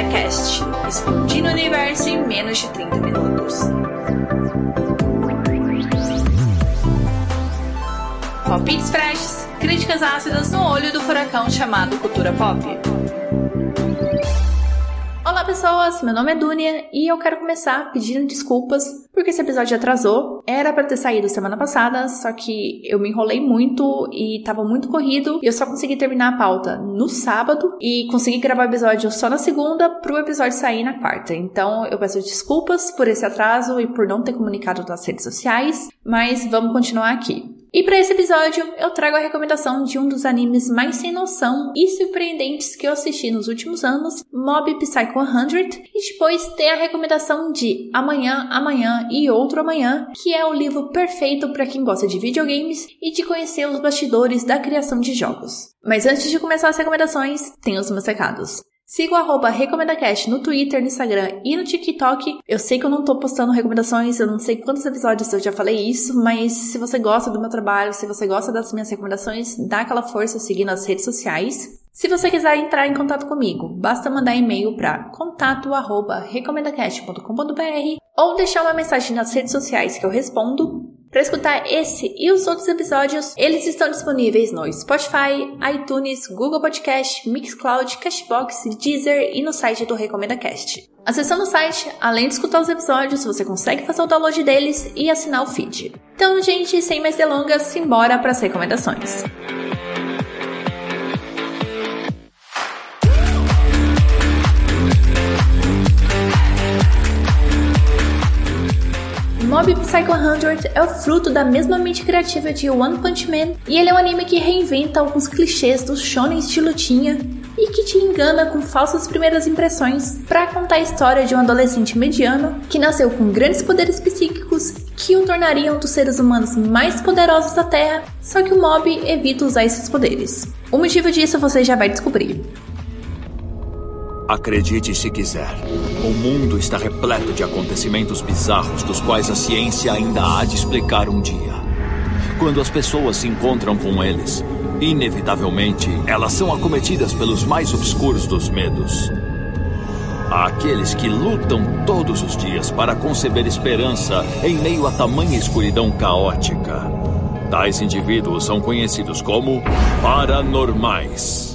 Recomenda Cast, explodindo o universo em menos de 30 minutos. Palpites freshes, críticas ácidas no olho do furacão chamado cultura pop. Olá pessoas, meu nome é Dunia e eu quero começar pedindo desculpas porque esse episódio atrasou. Era para ter saído semana passada, só que eu me enrolei muito e tava muito corrido e eu só consegui terminar a pauta no sábado e consegui gravar o episódio só na segunda pro episódio sair na quarta. Então eu peço desculpas por esse atraso e por não ter comunicado nas redes sociais, mas vamos continuar aqui. E para esse episódio, eu trago a recomendação de um dos animes mais sem noção e surpreendentes que eu assisti nos últimos anos, Mob Psycho 100, e depois tem a recomendação de Amanhã, Amanhã e Outro Amanhã, que é o livro perfeito para quem gosta de videogames e de conhecer os bastidores da criação de jogos. Mas antes de começar as recomendações, tem os meus recados. Siga o arroba RecomendaCast no Twitter, no Instagram e no TikTok. Eu sei que eu não tô postando recomendações, eu não sei quantos episódios eu já falei isso, mas se você gosta do meu trabalho, se você gosta das minhas recomendações, dá aquela força seguindo as redes sociais. Se você quiser entrar em contato comigo, basta mandar e-mail para contato@recomendacast.com.br ou deixar uma mensagem nas redes sociais que eu respondo. Para escutar esse e os outros episódios, eles estão disponíveis no Spotify, iTunes, Google Podcast, Mixcloud, Cashbox, Deezer e no site do Recomenda Cast. Acessando o site, além de escutar os episódios, você consegue fazer o download deles e assinar o feed. Então, gente, sem mais delongas, simbora para as recomendações. Mob Psycho 100 é o fruto da mesma mente criativa de One Punch Man e ele é um anime que reinventa alguns clichês do shonen estilo tinha e que te engana com falsas primeiras impressões para contar a história de um adolescente mediano que nasceu com grandes poderes psíquicos que o tornariam um dos seres humanos mais poderosos da Terra, só que o Mob evita usar esses poderes. O motivo disso você já vai descobrir. Acredite se quiser. O mundo está repleto de acontecimentos bizarros dos quais a ciência ainda há de explicar um dia. Quando as pessoas se encontram com eles, inevitavelmente elas são acometidas pelos mais obscuros dos medos. Há aqueles que lutam todos os dias para conceber esperança em meio a tamanha escuridão caótica. Tais indivíduos são conhecidos como paranormais.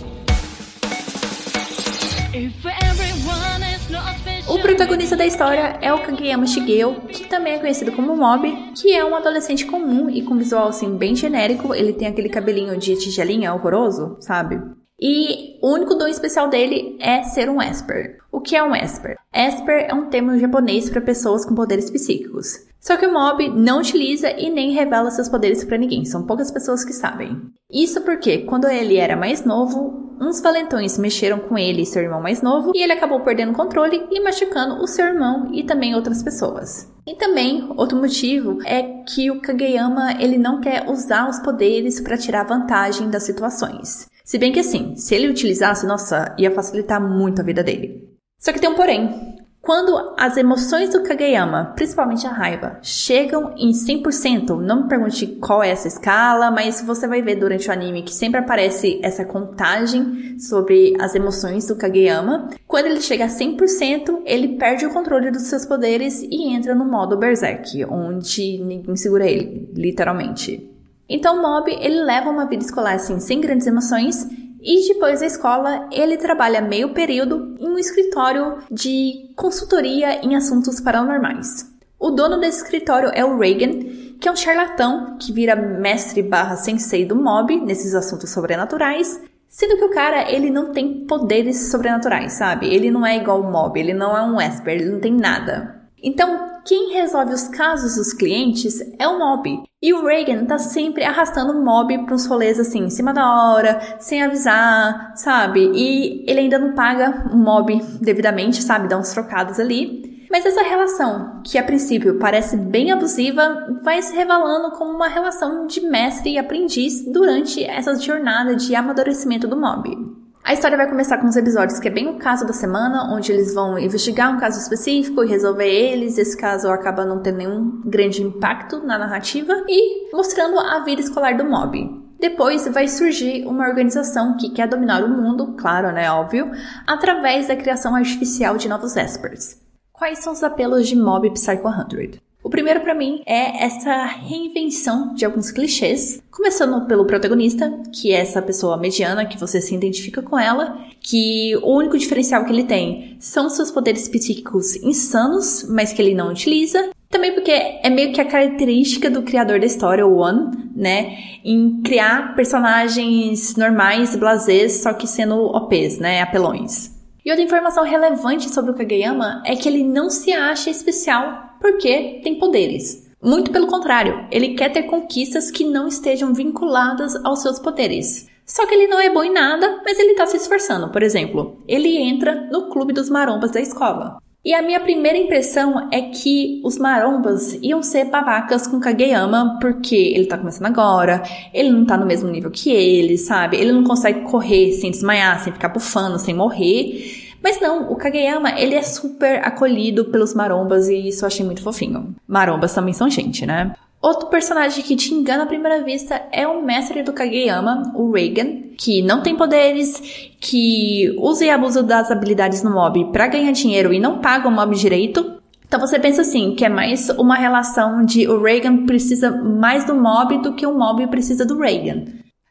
Protagonista da história é o Kageyama Shigeo, que também é conhecido como Mob, que é um adolescente comum e com visual assim bem genérico. Ele tem aquele cabelinho de tigelinha horroroso, sabe? E o único dom especial dele é ser um Esper. O que é um Esper? Esper é um termo japonês para pessoas com poderes psíquicos. Só que o Mob não utiliza e nem revela seus poderes para ninguém, são poucas pessoas que sabem. Isso porque, quando ele era mais novo, uns valentões mexeram com ele e seu irmão mais novo, e ele acabou perdendo o controle e machucando o seu irmão e também outras pessoas. E também, outro motivo é que o Kageyama ele não quer usar os poderes para tirar vantagem das situações. Se bem que assim, se ele utilizasse, nossa, ia facilitar muito a vida dele. Só que tem um porém. Quando as emoções do Kageyama, principalmente a raiva, chegam em 100%, não me pergunte qual é essa escala, mas você vai ver durante o anime que sempre aparece essa contagem sobre as emoções do Kageyama. Quando ele chega a 100%, ele perde o controle dos seus poderes e entra no modo Berserk, onde ninguém segura ele, literalmente. Então, Mob, ele leva uma vida escolar assim, sem grandes emoções, e depois da escola, ele trabalha meio período em um escritório de consultoria em assuntos paranormais. O dono desse escritório é o Reagan, que é um charlatão que vira mestre barra sensei do mob nesses assuntos sobrenaturais, sendo que o cara, ele não tem poderes sobrenaturais, sabe? Ele não é igual o mob, ele não é um Esper, ele não tem nada. Então, quem resolve os casos dos clientes é o mob. E o Reagan tá sempre arrastando o mob para uns rolês assim, em cima da hora, sem avisar, sabe? E ele ainda não paga o mob devidamente, sabe? Dá uns trocados ali. Mas essa relação, que a princípio parece bem abusiva, vai se revelando como uma relação de mestre e aprendiz durante essa jornada de amadurecimento do mob. A história vai começar com uns episódios que é bem o caso da semana, onde eles vão investigar um caso específico e resolver eles. Esse caso acaba não tendo nenhum grande impacto na narrativa e mostrando a vida escolar do mob. Depois vai surgir uma organização que quer dominar o mundo, claro, né, óbvio, através da criação artificial de novos Espers. Quais são os apelos de Mob Psycho 100? O primeiro para mim é essa reinvenção de alguns clichês, começando pelo protagonista, que é essa pessoa mediana que você se identifica com ela, que o único diferencial que ele tem são seus poderes psíquicos insanos, mas que ele não utiliza. Também porque é meio que a característica do criador da história, o One, né, em criar personagens normais, blasés, só que sendo OPs, né, apelões. E outra informação relevante sobre o Kageyama é que ele não se acha especial porque tem poderes. Muito pelo contrário, ele quer ter conquistas que não estejam vinculadas aos seus poderes. Só que ele não é bom em nada, mas ele tá se esforçando. Por exemplo, ele entra no clube dos marombas da escola. E a minha primeira impressão é que os marombas iam ser babacas com Kageyama, porque ele tá começando agora, ele não tá no mesmo nível que ele, sabe? Ele não consegue correr sem desmaiar, sem ficar bufando, sem morrer. Mas não, o Kageyama, ele é super acolhido pelos marombas e isso eu achei muito fofinho. Marombas também são gente, né? Outro personagem que te engana à primeira vista é o mestre do Kageyama, o Reagan, que não tem poderes, que usa e abusa das habilidades no mob para ganhar dinheiro e não paga o mob direito. Então você pensa assim, que é mais uma relação de o Reagan precisa mais do mob do que o mob precisa do Reagan.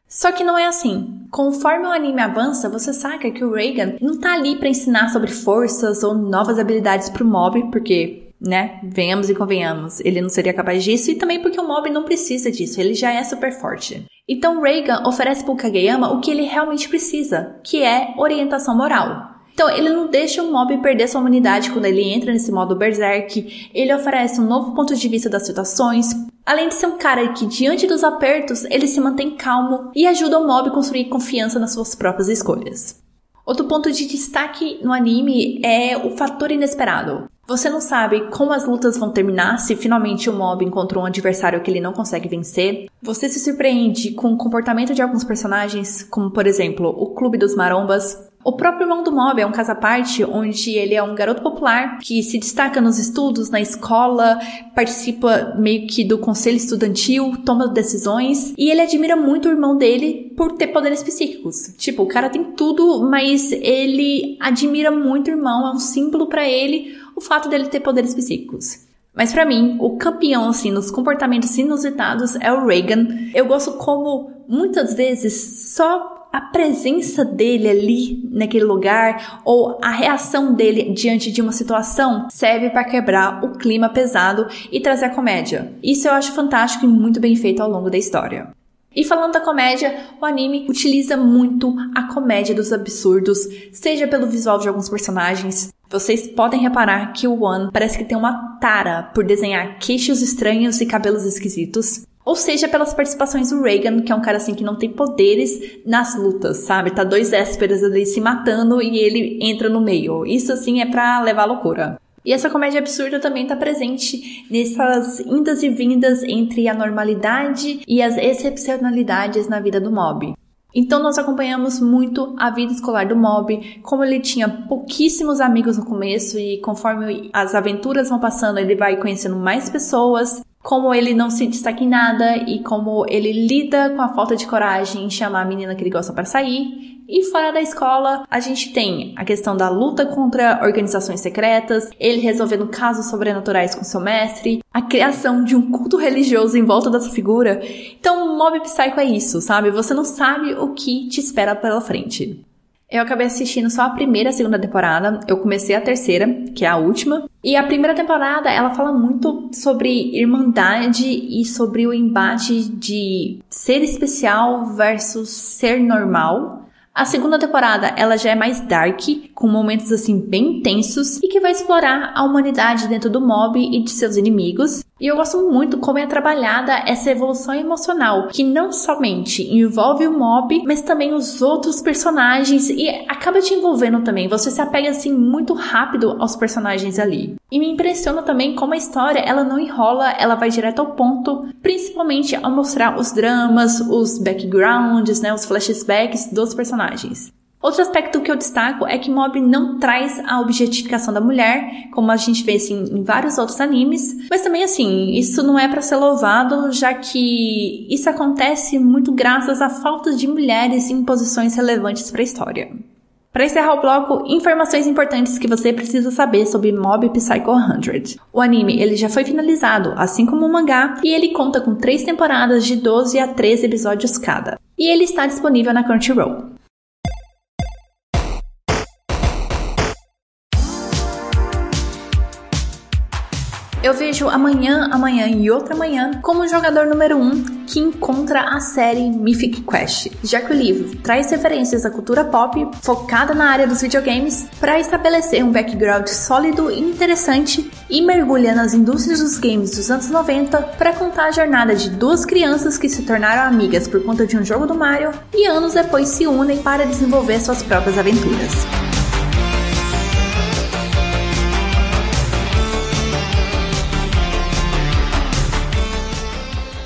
Só que não é assim. Conforme o anime avança, você saca que o Reagan não tá ali para ensinar sobre forças ou novas habilidades pro mob, porque né? Venhamos e convenhamos, ele não seria capaz disso e também porque o mob não precisa disso, ele já é super forte. Então Reagan oferece para o Kageyama o que ele realmente precisa, que é orientação moral. Então, ele não deixa o mob perder sua humanidade quando ele entra nesse modo berserk, ele oferece um novo ponto de vista das situações, além de ser um cara que, diante dos apertos, ele se mantém calmo e ajuda o mob a construir confiança nas suas próprias escolhas. Outro ponto de destaque no anime é o fator inesperado. Você não sabe como as lutas vão terminar se finalmente o mob encontrou um adversário que ele não consegue vencer. Você se surpreende com o comportamento de alguns personagens, como por exemplo o Clube dos Marombas, o próprio irmão do Mob é um caso à parte, onde ele é um garoto popular que se destaca nos estudos, na escola, participa meio que do conselho estudantil, toma decisões, e ele admira muito o irmão dele por ter poderes psíquicos. Tipo, o cara tem tudo, mas ele admira muito o irmão, é um símbolo para ele o fato dele ter poderes psíquicos. Mas para mim, o campeão assim nos comportamentos inusitados é o Reagan. Eu gosto como muitas vezes só a presença dele ali naquele lugar ou a reação dele diante de uma situação serve para quebrar o clima pesado e trazer a comédia. Isso eu acho fantástico e muito bem feito ao longo da história. E falando da comédia, o anime utiliza muito a comédia dos absurdos, seja pelo visual de alguns personagens. Vocês podem reparar que o One parece que tem uma tara por desenhar queixos estranhos e cabelos esquisitos. Ou seja, pelas participações do Reagan, que é um cara assim que não tem poderes nas lutas, sabe? Tá dois ésperas ali se matando e ele entra no meio. Isso assim é pra levar à loucura. E essa comédia absurda também tá presente nessas indas e vindas entre a normalidade e as excepcionalidades na vida do Mob. Então nós acompanhamos muito a vida escolar do Mob, como ele tinha pouquíssimos amigos no começo e conforme as aventuras vão passando, ele vai conhecendo mais pessoas como ele não se destaca em nada e como ele lida com a falta de coragem em chamar a menina que ele gosta para sair. E fora da escola, a gente tem a questão da luta contra organizações secretas, ele resolvendo casos sobrenaturais com seu mestre, a criação de um culto religioso em volta dessa figura. Então, Mob Psycho é isso, sabe? Você não sabe o que te espera pela frente. Eu acabei assistindo só a primeira e a segunda temporada. Eu comecei a terceira, que é a última. E a primeira temporada, ela fala muito sobre irmandade e sobre o embate de ser especial versus ser normal. A segunda temporada, ela já é mais dark, com momentos assim bem intensos e que vai explorar a humanidade dentro do mob e de seus inimigos. E eu gosto muito como é trabalhada essa evolução emocional, que não somente envolve o mob, mas também os outros personagens e acaba te envolvendo também. Você se apega assim muito rápido aos personagens ali. E me impressiona também como a história, ela não enrola, ela vai direto ao ponto, principalmente ao mostrar os dramas, os backgrounds, né, os flashbacks dos personagens. Outro aspecto que eu destaco é que Mob não traz a objetificação da mulher, como a gente vê assim, em vários outros animes, mas também assim, isso não é para ser louvado, já que isso acontece muito graças à falta de mulheres em posições relevantes para a história. Para encerrar o bloco, informações importantes que você precisa saber sobre Mob Psycho 100. O anime ele já foi finalizado, assim como o mangá, e ele conta com três temporadas de 12 a 13 episódios cada. E ele está disponível na Crunchyroll. Eu vejo amanhã, amanhã e outra manhã como jogador número 1 um que encontra a série Mythic Quest, já que o livro traz referências à cultura pop focada na área dos videogames para estabelecer um background sólido e interessante e mergulha nas indústrias dos games dos anos 90 para contar a jornada de duas crianças que se tornaram amigas por conta de um jogo do Mario e anos depois se unem para desenvolver suas próprias aventuras.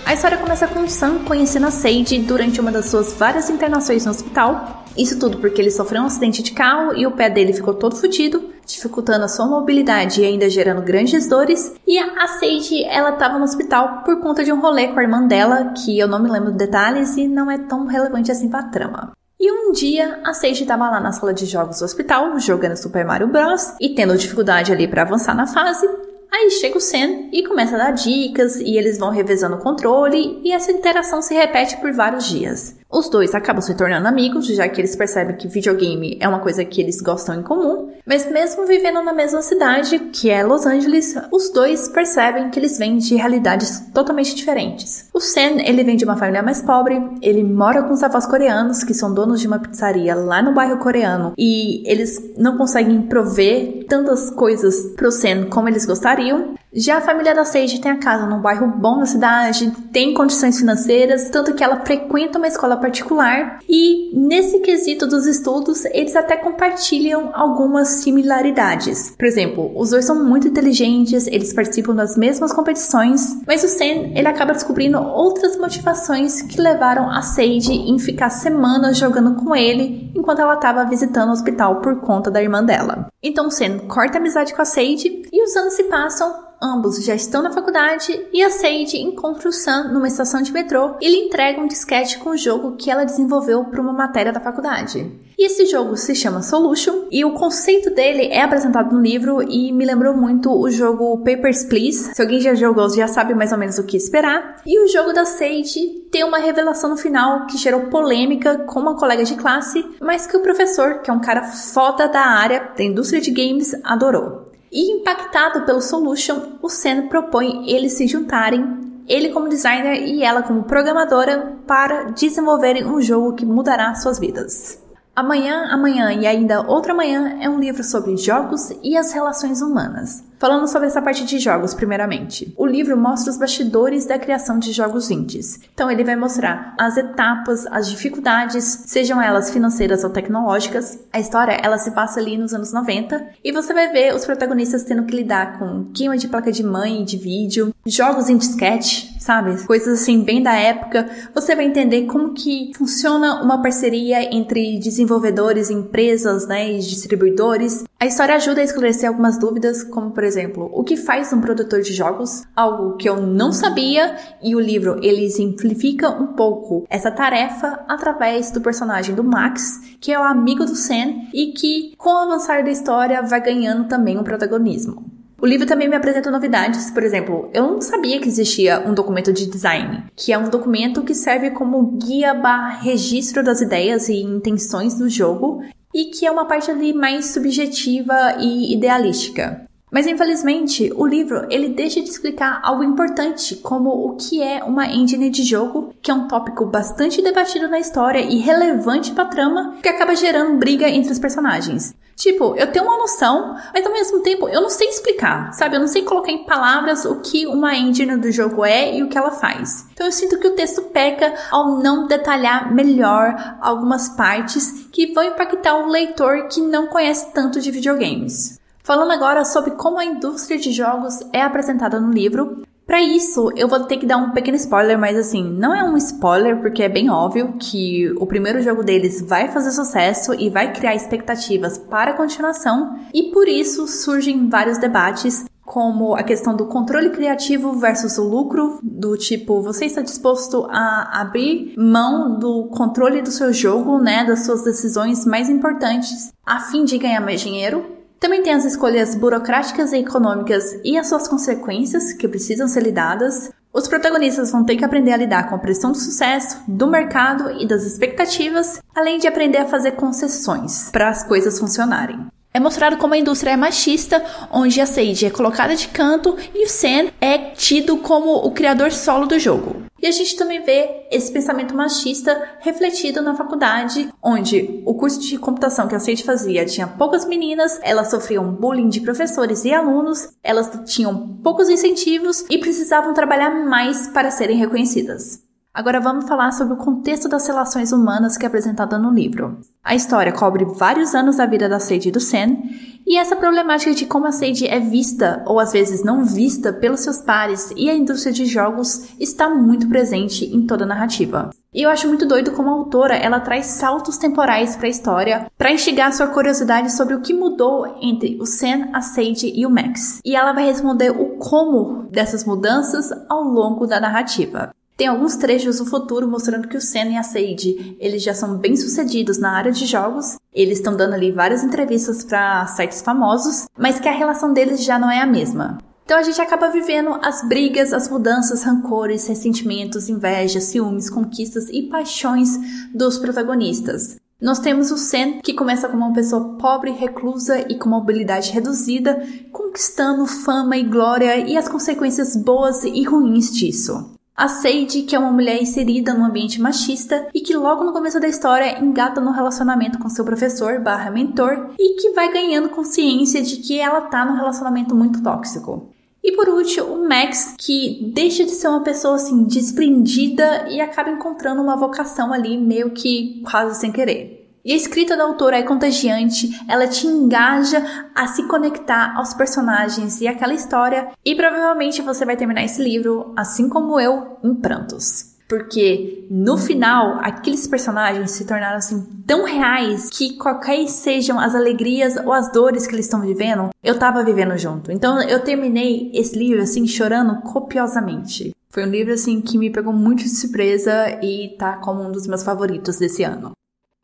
A história começa com Sam conhecendo a Sage durante uma das suas várias internações no hospital. Isso tudo porque ele sofreu um acidente de carro e o pé dele ficou todo fodido, dificultando a sua mobilidade e ainda gerando grandes dores. E a Sage, ela estava no hospital por conta de um rolê com a irmã dela, que eu não me lembro detalhes e não é tão relevante assim pra trama. E um dia a Sage estava lá na sala de jogos do hospital, jogando Super Mario Bros. e tendo dificuldade ali para avançar na fase, Aí chega o Sen e começa a dar dicas e eles vão revezando o controle e essa interação se repete por vários dias. Os dois acabam se tornando amigos, já que eles percebem que videogame é uma coisa que eles gostam em comum, mas mesmo vivendo na mesma cidade, que é Los Angeles, os dois percebem que eles vêm de realidades totalmente diferentes. O Sen, ele vem de uma família mais pobre, ele mora com os avós coreanos, que são donos de uma pizzaria lá no bairro coreano, e eles não conseguem prover tantas coisas pro Sen como eles gostariam. Já a família da Sage tem a casa num bairro bom da cidade, tem condições financeiras, tanto que ela frequenta uma escola particular e nesse quesito dos estudos eles até compartilham algumas similaridades. Por exemplo, os dois são muito inteligentes, eles participam das mesmas competições, mas o Sen ele acaba descobrindo outras motivações que levaram a Sage em ficar semanas jogando com ele enquanto ela estava visitando o hospital por conta da irmã dela. Então o Sen corta a amizade com a Sage e os anos se passam Ambos já estão na faculdade e a Sage encontra o Sam numa estação de metrô e lhe entrega um disquete com o jogo que ela desenvolveu para uma matéria da faculdade. E esse jogo se chama Solution e o conceito dele é apresentado no livro e me lembrou muito o jogo Papers, Please. Se alguém já jogou, já sabe mais ou menos o que esperar. E o jogo da Sage tem uma revelação no final que gerou polêmica com uma colega de classe, mas que o professor, que é um cara foda da área da indústria de games, adorou. E impactado pelo Solution, o Sen propõe eles se juntarem, ele como designer e ela como programadora, para desenvolverem um jogo que mudará suas vidas. Amanhã, Amanhã e ainda Outra Manhã é um livro sobre jogos e as relações humanas. Falando sobre essa parte de jogos, primeiramente. O livro mostra os bastidores da criação de jogos indies. Então, ele vai mostrar as etapas, as dificuldades, sejam elas financeiras ou tecnológicas. A história, ela se passa ali nos anos 90 e você vai ver os protagonistas tendo que lidar com queima de placa de mãe, de vídeo, jogos em disquete, sabe? Coisas assim bem da época. Você vai entender como que funciona uma parceria entre desenvolvedores, empresas, né, e distribuidores. A história ajuda a esclarecer algumas dúvidas, como por exemplo, o que faz um produtor de jogos? Algo que eu não sabia e o livro ele exemplifica um pouco essa tarefa através do personagem do Max, que é o amigo do Sam e que com o avançar da história vai ganhando também um protagonismo. O livro também me apresenta novidades, por exemplo, eu não sabia que existia um documento de design, que é um documento que serve como guia barra registro das ideias e intenções do jogo e que é uma parte ali mais subjetiva e idealística. Mas infelizmente, o livro ele deixa de explicar algo importante, como o que é uma engine de jogo, que é um tópico bastante debatido na história e relevante para trama, que acaba gerando briga entre os personagens. Tipo, eu tenho uma noção, mas ao mesmo tempo eu não sei explicar, sabe? Eu não sei colocar em palavras o que uma engine do jogo é e o que ela faz. Então eu sinto que o texto peca ao não detalhar melhor algumas partes que vão impactar o leitor que não conhece tanto de videogames. Falando agora sobre como a indústria de jogos é apresentada no livro, Para isso, eu vou ter que dar um pequeno spoiler, mas assim, não é um spoiler porque é bem óbvio que o primeiro jogo deles vai fazer sucesso e vai criar expectativas para a continuação, e por isso surgem vários debates como a questão do controle criativo versus o lucro, do tipo, você está disposto a abrir mão do controle do seu jogo, né, das suas decisões mais importantes, a fim de ganhar mais dinheiro? Também tem as escolhas burocráticas e econômicas e as suas consequências que precisam ser lidadas. Os protagonistas vão ter que aprender a lidar com a pressão do sucesso, do mercado e das expectativas, além de aprender a fazer concessões para as coisas funcionarem. É mostrado como a indústria é machista, onde a Sage é colocada de canto e o Sam é tido como o criador solo do jogo. E a gente também vê esse pensamento machista refletido na faculdade, onde o curso de computação que a Sage fazia tinha poucas meninas, elas sofriam bullying de professores e alunos, elas tinham poucos incentivos e precisavam trabalhar mais para serem reconhecidas. Agora vamos falar sobre o contexto das relações humanas que é apresentada no livro. A história cobre vários anos da vida da Sage e do Sen, e essa problemática de como a Sage é vista ou às vezes não vista pelos seus pares e a indústria de jogos está muito presente em toda a narrativa. E eu acho muito doido como a autora ela traz saltos temporais para a história para instigar sua curiosidade sobre o que mudou entre o Sen, a Sage e o Max. E ela vai responder o como dessas mudanças ao longo da narrativa. Tem alguns trechos do futuro mostrando que o Sen e a Sage, eles já são bem sucedidos na área de jogos, eles estão dando ali várias entrevistas para sites famosos, mas que a relação deles já não é a mesma. Então a gente acaba vivendo as brigas, as mudanças, rancores, ressentimentos, invejas, ciúmes, conquistas e paixões dos protagonistas. Nós temos o Sen, que começa como uma pessoa pobre, reclusa e com mobilidade reduzida, conquistando fama e glória e as consequências boas e ruins disso. A Sage, que é uma mulher inserida num ambiente machista e que logo no começo da história engata no relacionamento com seu professor barra mentor e que vai ganhando consciência de que ela tá num relacionamento muito tóxico. E por último, o Max, que deixa de ser uma pessoa assim desprendida e acaba encontrando uma vocação ali meio que quase sem querer. E a escrita da autora é contagiante, ela te engaja a se conectar aos personagens e àquela história, e provavelmente você vai terminar esse livro, assim como eu, em prantos. Porque no final, aqueles personagens se tornaram assim tão reais que qualquer sejam as alegrias ou as dores que eles estão vivendo, eu tava vivendo junto. Então eu terminei esse livro assim chorando copiosamente. Foi um livro assim que me pegou muito de surpresa e tá como um dos meus favoritos desse ano.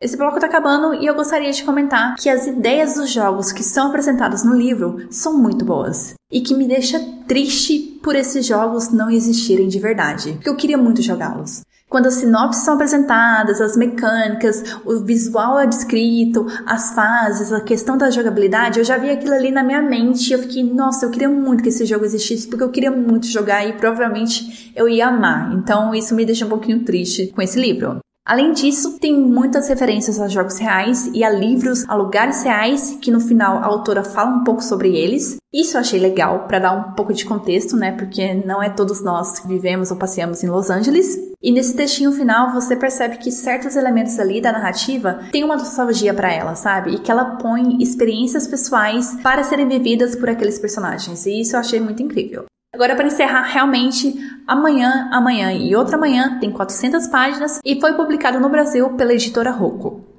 Esse bloco está acabando e eu gostaria de comentar que as ideias dos jogos que são apresentadas no livro são muito boas e que me deixa triste por esses jogos não existirem de verdade, porque eu queria muito jogá-los. Quando as sinopses são apresentadas, as mecânicas, o visual é descrito, as fases, a questão da jogabilidade, eu já vi aquilo ali na minha mente e eu fiquei, nossa, eu queria muito que esse jogo existisse, porque eu queria muito jogar e provavelmente eu ia amar. Então isso me deixa um pouquinho triste com esse livro. Além disso, tem muitas referências a jogos reais e a livros, a lugares reais, que no final a autora fala um pouco sobre eles. Isso eu achei legal para dar um pouco de contexto, né? Porque não é todos nós que vivemos ou passeamos em Los Angeles. E nesse textinho final você percebe que certos elementos ali da narrativa têm uma nostalgia para ela, sabe? E que ela põe experiências pessoais para serem vividas por aqueles personagens. E isso eu achei muito incrível. Agora, para encerrar, realmente, amanhã, amanhã e outra manhã tem 400 páginas e foi publicado no Brasil pela editora Rocco.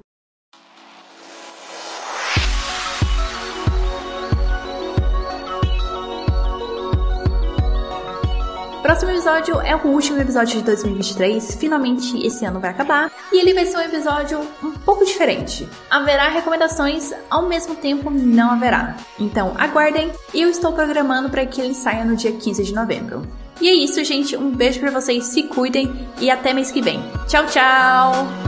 Próximo episódio é o último episódio de 2023. Finalmente esse ano vai acabar. E ele vai ser um episódio um pouco diferente. Haverá recomendações, ao mesmo tempo não haverá. Então aguardem. Eu estou programando para que ele saia no dia 15 de novembro. E é isso, gente. Um beijo para vocês, se cuidem e até mês que vem. Tchau, tchau!